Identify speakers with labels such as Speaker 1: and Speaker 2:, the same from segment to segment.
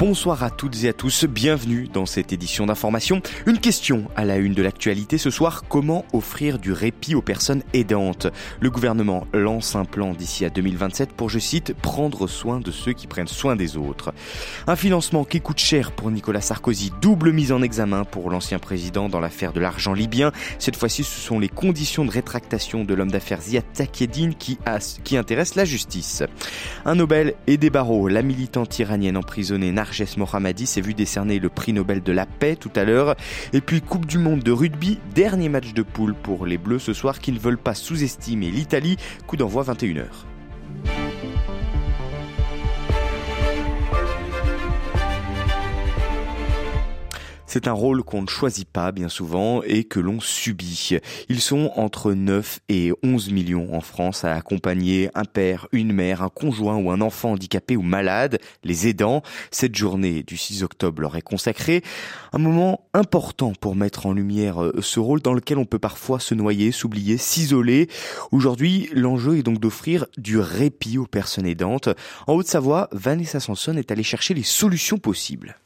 Speaker 1: Bonsoir à toutes et à tous, bienvenue dans cette édition d'information. Une question à la une de l'actualité ce soir, comment offrir du répit aux personnes aidantes? Le gouvernement lance un plan d'ici à 2027 pour, je cite, prendre soin de ceux qui prennent soin des autres. Un financement qui coûte cher pour Nicolas Sarkozy, double mise en examen pour l'ancien président dans l'affaire de l'argent libyen. Cette fois-ci, ce sont les conditions de rétractation de l'homme d'affaires Ziad Takedine qui, qui intéressent la justice. Un Nobel et des barreaux, la militante iranienne emprisonnée Narges Mohammadi s'est vu décerner le prix Nobel de la paix tout à l'heure. Et puis Coupe du Monde de rugby, dernier match de poule pour les Bleus ce soir qui ne veulent pas sous-estimer l'Italie. Coup d'envoi 21h. C'est un rôle qu'on ne choisit pas bien souvent et que l'on subit. Ils sont entre 9 et 11 millions en France à accompagner un père, une mère, un conjoint ou un enfant handicapé ou malade, les aidants. Cette journée du 6 octobre leur est consacrée. Un moment important pour mettre en lumière euh, ce rôle dans lequel on peut parfois se noyer, s'oublier, s'isoler. Aujourd'hui, l'enjeu est donc d'offrir du répit aux personnes aidantes. En Haute-Savoie, Vanessa Sanson est allée chercher les solutions possibles.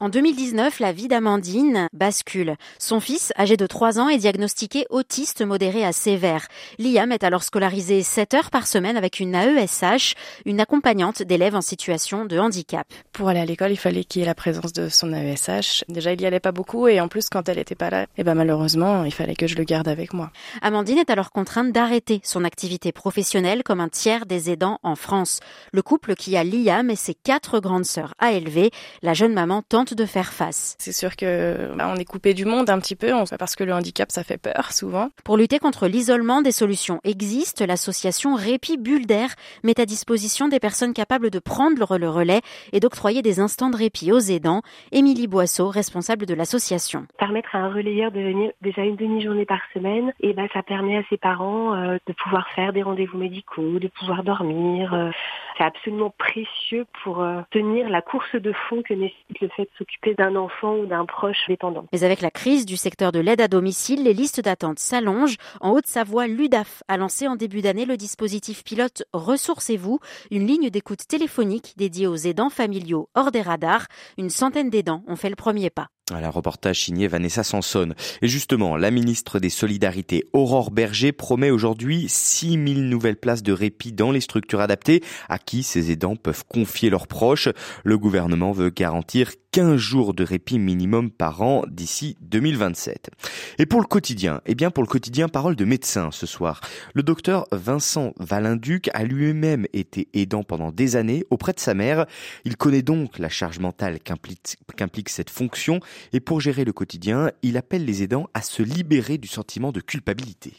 Speaker 2: En 2019, la vie d'Amandine bascule. Son fils, âgé de 3 ans, est diagnostiqué autiste modéré à sévère. Liam est alors scolarisé 7 heures par semaine avec une AESH, une accompagnante d'élèves en situation de handicap.
Speaker 3: Pour aller à l'école, il fallait qu'il y ait la présence de son AESH. Déjà, il y allait pas beaucoup et en plus, quand elle était pas là, eh ben, malheureusement, il fallait que je le garde avec moi.
Speaker 2: Amandine est alors contrainte d'arrêter son activité professionnelle comme un tiers des aidants en France. Le couple qui a Liam et ses quatre grandes sœurs à élever, la jeune maman tente de faire face.
Speaker 3: C'est sûr que bah, on est coupé du monde un petit peu, parce que le handicap ça fait peur souvent.
Speaker 2: Pour lutter contre l'isolement, des solutions existent. L'association Répit Bulle d'air met à disposition des personnes capables de prendre le relais et d'octroyer des instants de répit aux aidants. Émilie Boisseau, responsable de l'association.
Speaker 4: Permettre à un relayeur de venir déjà une demi-journée par semaine, et ben ça permet à ses parents euh, de pouvoir faire des rendez-vous médicaux, de pouvoir dormir. Euh, c'est absolument précieux pour euh, tenir la course de fond que nécessite le fait de s'occuper d'un enfant ou d'un proche dépendant.
Speaker 2: Mais avec la crise du secteur de l'aide à domicile, les listes d'attente s'allongent. En Haute-Savoie, l'UDAF a lancé en début d'année le dispositif pilote Ressourcez-vous, une ligne d'écoute téléphonique dédiée aux aidants familiaux hors des radars. Une centaine d'aidants ont fait le premier pas.
Speaker 1: Un reportage signé Vanessa Sanson. Et justement, la ministre des Solidarités, Aurore Berger, promet aujourd'hui 6000 nouvelles places de répit dans les structures adaptées à qui ces aidants peuvent confier leurs proches. Le gouvernement veut garantir 15 jours de répit minimum par an d'ici 2027. Et pour le quotidien, eh bien pour le quotidien, parole de médecin ce soir. Le docteur Vincent Valinduc a lui-même été aidant pendant des années auprès de sa mère. Il connaît donc la charge mentale qu'implique cette fonction et pour gérer le quotidien, il appelle les aidants à se libérer du sentiment de culpabilité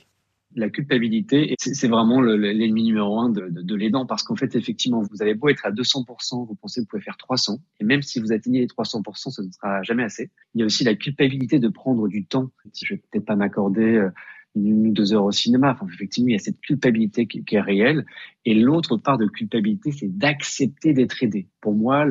Speaker 5: la culpabilité, c'est vraiment l'ennemi numéro un de, l'aidant parce qu'en fait, effectivement, vous avez beau être à 200%, vous pensez que vous pouvez faire 300, et même si vous atteignez les 300%, ce ne sera jamais assez. Il y a aussi la culpabilité de prendre du temps. Si je vais peut-être pas m'accorder euh, une ou deux heures au cinéma. Enfin, effectivement, il y a cette culpabilité qui, est réelle. Et l'autre part de culpabilité, c'est d'accepter d'être aidé. Pour moi,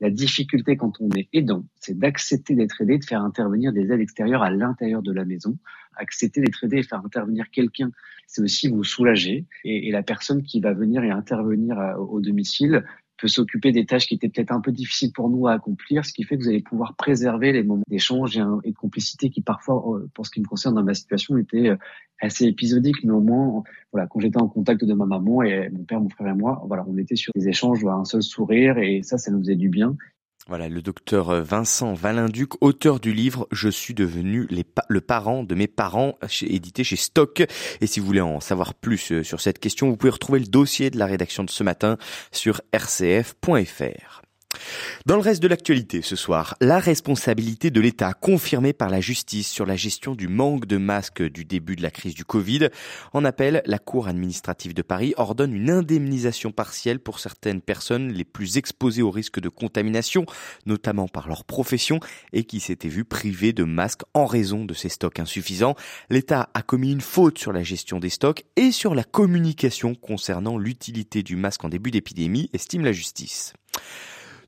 Speaker 5: la difficulté quand on est aidant, c'est d'accepter d'être aidé, de faire intervenir des aides extérieures à l'intérieur de la maison. Accepter d'être aidé et faire intervenir quelqu'un, c'est aussi vous soulager. Et, la personne qui va venir et intervenir euh, au domicile peut s'occuper des tâches qui étaient peut-être un peu difficiles pour nous à accomplir, ce qui fait que vous allez pouvoir préserver les moments d'échange et, de complicité qui parfois, euh, pour ce qui me concerne dans ma situation, étaient euh, assez épisodiques, mais au moins, voilà, quand j'étais en contact de ma maman et mon père, mon frère et moi, voilà, on était sur des échanges, un seul sourire et ça, ça nous faisait du bien.
Speaker 1: Voilà, le docteur Vincent Valinduc, auteur du livre Je suis devenu le parent de mes parents, édité chez Stock. Et si vous voulez en savoir plus euh, sur cette question, vous pouvez retrouver le dossier de la rédaction de ce matin sur rcf.fr. Dans le reste de l'actualité ce soir, la responsabilité de l'État confirmée par la justice sur la gestion du manque de masques du début de la crise du Covid. En appel, la Cour administrative de Paris ordonne une indemnisation partielle pour certaines personnes les plus exposées au risque de contamination, notamment par leur profession, et qui s'étaient vues privées de masques en raison de ces stocks insuffisants. L'État a commis une faute sur la gestion des stocks et sur la communication concernant l'utilité du masque en début d'épidémie, estime la justice.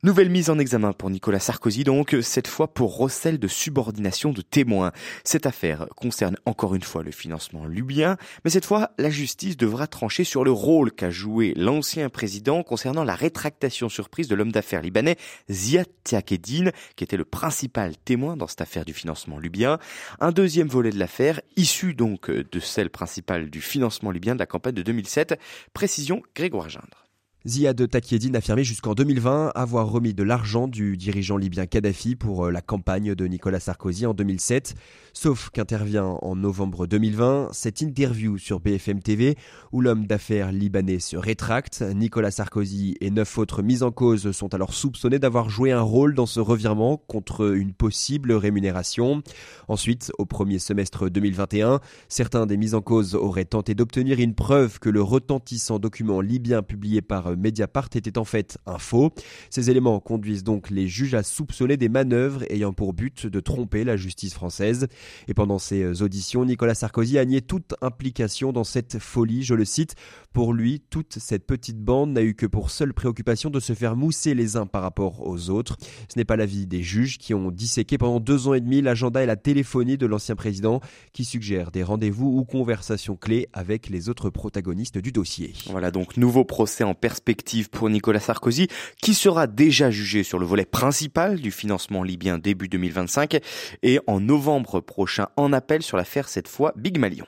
Speaker 1: Nouvelle mise en examen pour Nicolas Sarkozy donc, cette fois pour recel de subordination de témoins. Cette affaire concerne encore une fois le financement libyen, mais cette fois la justice devra trancher sur le rôle qu'a joué l'ancien président concernant la rétractation surprise de l'homme d'affaires libanais Ziad Tiakedine, qui était le principal témoin dans cette affaire du financement libyen. Un deuxième volet de l'affaire, issu donc de celle principale du financement libyen de la campagne de 2007. Précision Grégoire Gindre.
Speaker 6: Ziad Takieddine affirmait jusqu'en 2020 avoir remis de l'argent du dirigeant libyen Kadhafi pour euh, la campagne de Nicolas Sarkozy en 2007, sauf qu'intervient en novembre 2020 cette interview sur BFM TV où l'homme d'affaires libanais se rétracte. Nicolas Sarkozy et neuf autres mis en cause sont alors soupçonnés d'avoir joué un rôle dans ce revirement contre une possible rémunération. Ensuite, au premier semestre 2021, certains des mis en cause auraient tenté d'obtenir une preuve que le retentissant document libyen publié par Mediapart était en fait un faux. Ces éléments conduisent donc les juges à soupçonner des manœuvres ayant pour but de tromper la justice française. Et pendant ces auditions, Nicolas Sarkozy a nié toute implication dans cette folie, je le cite. Pour lui, toute cette petite bande n'a eu que pour seule préoccupation de se faire mousser les uns par rapport aux autres. Ce n'est pas l'avis des juges qui ont disséqué pendant deux ans et demi l'agenda et la téléphonie de l'ancien président qui suggère des rendez-vous ou conversations clés avec les autres protagonistes du dossier.
Speaker 1: Voilà donc nouveau procès en perspective perspective pour Nicolas Sarkozy, qui sera déjà jugé sur le volet principal du financement libyen début 2025 et en novembre prochain en appel sur l'affaire cette fois Big Malion.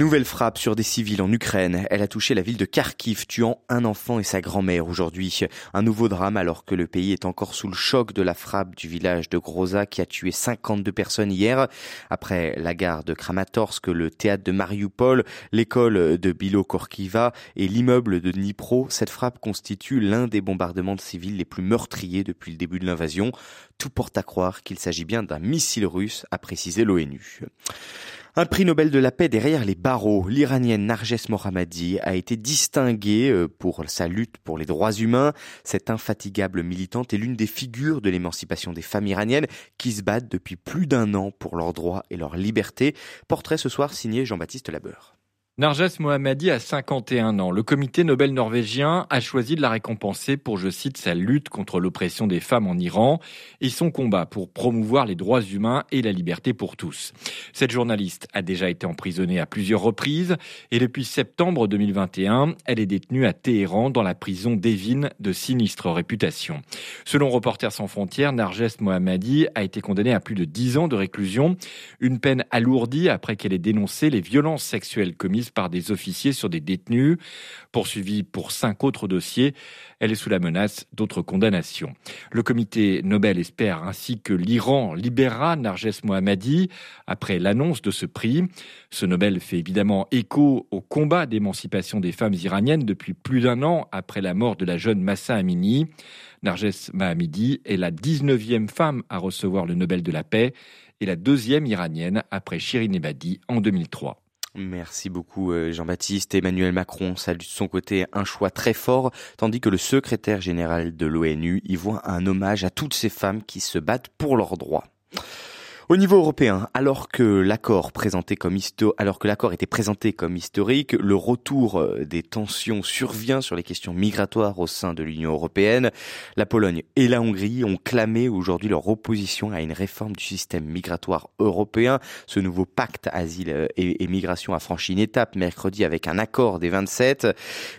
Speaker 1: Nouvelle frappe sur des civils en Ukraine. Elle a touché la ville de Kharkiv, tuant un enfant et sa grand-mère aujourd'hui. Un nouveau drame alors que le pays est encore sous le choc de la frappe du village de Groza qui a tué 52 personnes hier. Après la gare de Kramatorsk, le théâtre de Mariupol, l'école de Bilo-Korkiva et l'immeuble de Dnipro, cette frappe constitue l'un des bombardements de civils les plus meurtriers depuis le début de l'invasion. Tout porte à croire qu'il s'agit bien d'un missile russe, a précisé l'ONU. Un prix Nobel de la paix derrière les barreaux. L'Iranienne Narges Mohammadi a été distinguée euh, pour sa lutte pour les droits humains. Cette infatigable militante est l'une des figures de l'émancipation des femmes iraniennes qui se battent depuis plus d'un an pour leurs droits et leur liberté. Portrait ce soir signé Jean-Baptiste Labeur.
Speaker 7: Narges Mohammadi a 51 ans. Le comité Nobel norvégien a choisi de la récompenser pour, je cite, sa lutte contre l'oppression des femmes en Iran et son combat pour promouvoir les droits humains et la liberté pour tous. Cette journaliste a déjà été emprisonnée à plusieurs reprises et depuis septembre 2021, elle est détenue à Téhéran dans la prison d'Evin de sinistre réputation. Selon Reporters sans frontières, Narges Mohammadi a été condamnée à plus de 10 ans de réclusion, une peine alourdie après qu'elle ait dénoncé les violences sexuelles commises par des officiers sur des détenus. Poursuivie pour cinq autres dossiers, elle est sous la menace d'autres condamnations. Le comité Nobel espère ainsi que l'Iran libérera Narges Mohammadi après l'annonce de ce prix. Ce Nobel fait évidemment écho au combat d'émancipation des femmes iraniennes depuis plus d'un an après la mort de la jeune Massa Amini. Narges Mohammadi est la 19e femme à recevoir le Nobel de la paix et la deuxième iranienne après Shirin Ebadi en 2003.
Speaker 1: Merci beaucoup euh, Jean-Baptiste. Emmanuel Macron salue de son côté un choix très fort, tandis que le secrétaire général de l'ONU y voit un hommage à toutes ces femmes qui se battent pour leurs droits. Au niveau européen, alors que l'accord présenté comme alors que l'accord était présenté comme historique, le retour euh, des tensions survient sur les questions migratoires au sein de l'Union européenne. La Pologne et la Hongrie ont clamé aujourd'hui leur opposition à une réforme du système migratoire européen. Ce nouveau pacte asile euh, et, migration a franchi une étape mercredi avec un accord des 27.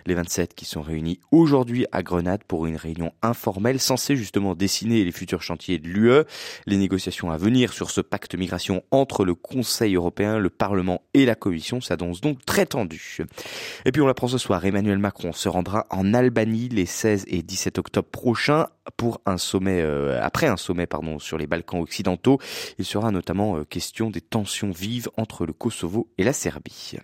Speaker 1: Les 27 qui sont réunis aujourd'hui à Grenade pour une réunion informelle censée justement dessiner les futurs chantiers de l'UE. Les négociations à venir sur ce pacte migration entre le Conseil européen, le Parlement et la Commission s'annonce donc très tendu. Et puis on l'apprend ce soir, Emmanuel Macron se rendra en Albanie les 16 et 17 octobre prochains pour un sommet, euh, après un sommet pardon, sur les Balkans occidentaux. Il sera notamment euh, question des tensions vives entre le Kosovo et la Serbie.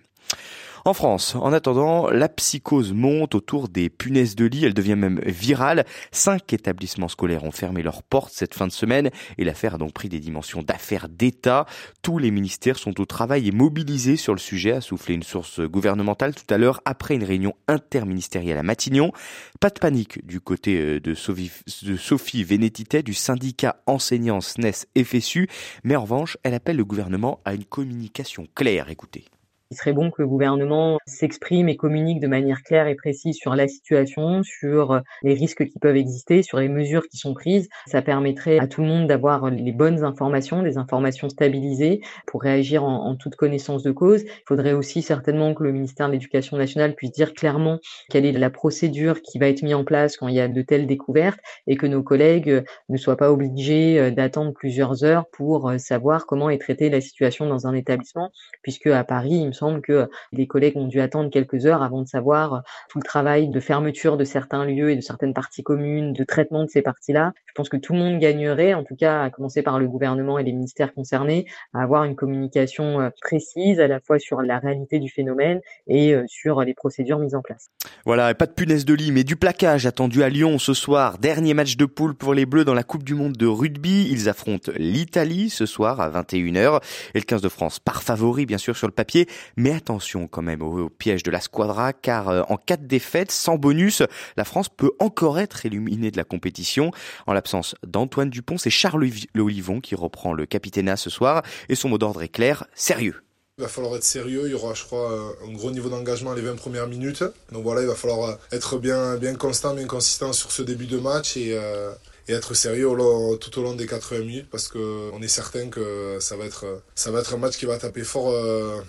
Speaker 1: En France, en attendant, la psychose monte autour des punaises de lit. Elle devient même virale. Cinq établissements scolaires ont fermé leurs portes cette fin de semaine et l'affaire a donc pris des dimensions d'affaires d'État. Tous les ministères sont au travail et mobilisés sur le sujet, a soufflé une source gouvernementale tout à l'heure après une réunion interministérielle à Matignon. Pas de panique du côté euh, de Sophie, de du syndicat enseignants SNES FSU, mais en revanche, elle appelle le gouvernement à une communication claire. Écoutez.
Speaker 8: Il serait bon que le gouvernement s'exprime et communique de manière claire et précise sur la situation, sur les risques qui peuvent exister, sur les mesures qui sont prises. Ça permettrait à tout le monde d'avoir les bonnes informations, des informations stabilisées pour réagir en, toute connaissance de cause. Il faudrait aussi certainement que le ministère de l'Éducation nationale puisse dire clairement quelle est la procédure qui va être mise en place quand il y a de telles découvertes et que nos collègues ne soient pas obligés d'attendre plusieurs heures pour savoir comment est traitée la situation dans un établissement, puisque à Paris, semble que les collègues ont dû attendre quelques heures avant de savoir tout le travail de fermeture de certains lieux et de certaines parties communes, de traitement de ces parties-là. Je pense que tout le monde gagnerait, en tout cas à commencer par le gouvernement et les ministères concernés, à avoir une communication précise à la fois sur la réalité du phénomène et sur les procédures mises en place.
Speaker 1: Voilà, pas de punaise de lit, mais du plaquage attendu à Lyon ce soir. Dernier match de poule pour les Bleus dans la Coupe du Monde de rugby. Ils affrontent l'Italie ce soir à 21h. Et le 15 de France par favori, bien sûr, sur le papier. Mais attention quand même au, piège de la squadra, car euh, en cas de défaite, sans bonus, la France peut encore être éliminée de la compétition. En l'absence d'Antoine Dupont, c'est Charles Olivon qui reprend le capitana ce soir. Et son mot d'ordre est clair, sérieux.
Speaker 9: Il va falloir être sérieux, il y aura je crois un gros niveau d'engagement les 20 premières minutes. Donc voilà, il va falloir être bien, bien constant, bien consistant sur ce début de match et, euh, être sérieux tout au long des 80 minutes parce qu'on est certain que ça va, être, ça va être un match qui va taper fort euh,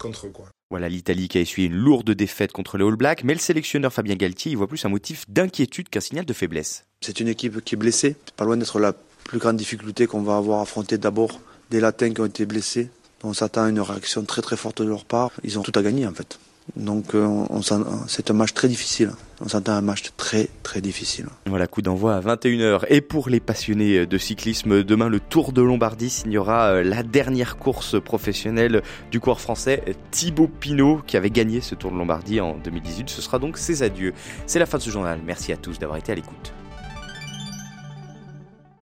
Speaker 9: contre eux. Quoi.
Speaker 1: Voilà l'Italie qui a essuyé une lourde défaite contre les All Blacks, mais le sélectionneur Fabien Galtier y voit plus un motif d'inquiétude qu'un signal de faiblesse.
Speaker 10: C'est une équipe qui est blessée, pas loin d'être la plus grande difficulté qu'on va avoir affronter d'abord des Latins qui ont été blessés on s'attend à une réaction très très forte de leur part. Ils ont tout à gagner en fait. Donc euh, on, c'est un match très difficile. On s'attend à un match très très difficile.
Speaker 1: Voilà, coup d'envoi à 21h. Et pour les passionnés de cyclisme, demain le Tour de Lombardie signera euh, la dernière course professionnelle du coureur français Thibaut Pinot qui avait gagné ce Tour de Lombardie en 2018. Ce sera donc ses adieux. C'est la fin de ce journal. Merci à tous d'avoir été à l'écoute.